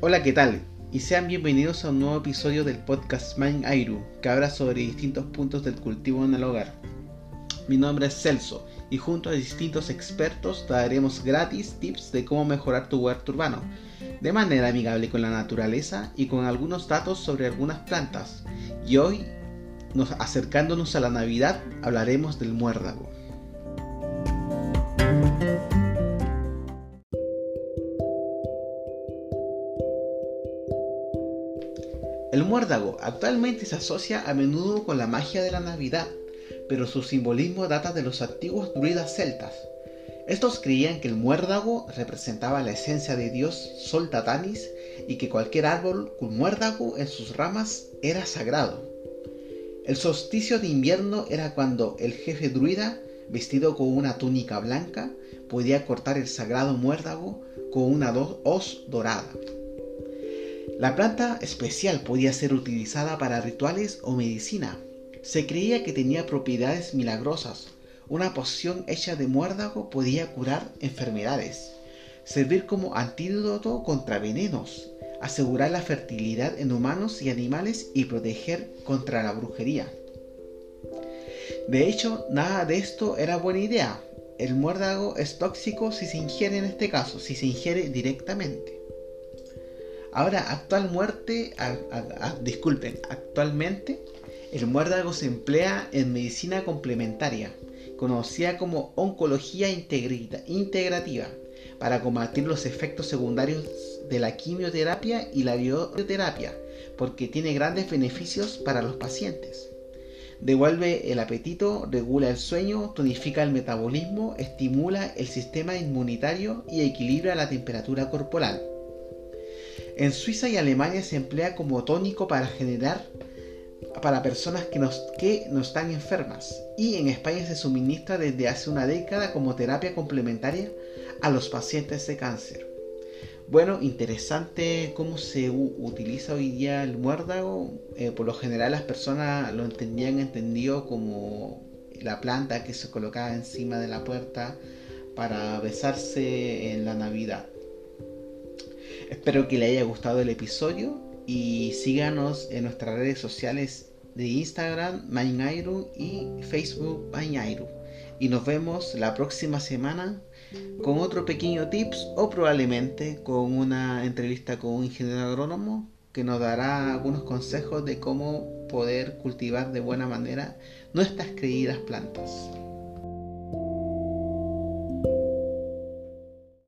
Hola, ¿qué tal? Y sean bienvenidos a un nuevo episodio del podcast Mind Airu, que habla sobre distintos puntos del cultivo en el hogar. Mi nombre es Celso y junto a distintos expertos daremos gratis tips de cómo mejorar tu huerto urbano, de manera amigable con la naturaleza y con algunos datos sobre algunas plantas. Y hoy, nos, acercándonos a la Navidad, hablaremos del muérdago. El muérdago actualmente se asocia a menudo con la magia de la Navidad, pero su simbolismo data de los antiguos druidas celtas. Estos creían que el muérdago representaba la esencia de Dios Sol Tatanis y que cualquier árbol con muérdago en sus ramas era sagrado. El solsticio de invierno era cuando el jefe druida, vestido con una túnica blanca, podía cortar el sagrado muérdago con una hoz dorada. La planta especial podía ser utilizada para rituales o medicina. Se creía que tenía propiedades milagrosas. Una poción hecha de muérdago podía curar enfermedades, servir como antídoto contra venenos, asegurar la fertilidad en humanos y animales y proteger contra la brujería. De hecho, nada de esto era buena idea. El muérdago es tóxico si se ingiere en este caso, si se ingiere directamente. Ahora, disculpen, actualmente el muérdago se emplea en medicina complementaria, conocida como oncología integrativa, para combatir los efectos secundarios de la quimioterapia y la bioterapia, porque tiene grandes beneficios para los pacientes. Devuelve el apetito, regula el sueño, tonifica el metabolismo, estimula el sistema inmunitario y equilibra la temperatura corporal. En Suiza y Alemania se emplea como tónico para generar para personas que no, están enfermas y en España se suministra desde hace una década como terapia complementaria a los pacientes de cáncer. Bueno, interesante cómo se utiliza hoy día el muérdago. Eh, por lo general las personas lo entendían entendido como la planta que se colocaba encima de la puerta para besarse en la Navidad. Espero que le haya gustado el episodio y síganos en nuestras redes sociales de Instagram, Mainairu y Facebook, Mainairu. Y nos vemos la próxima semana con otro pequeño tips o probablemente con una entrevista con un ingeniero agrónomo que nos dará algunos consejos de cómo poder cultivar de buena manera nuestras queridas plantas.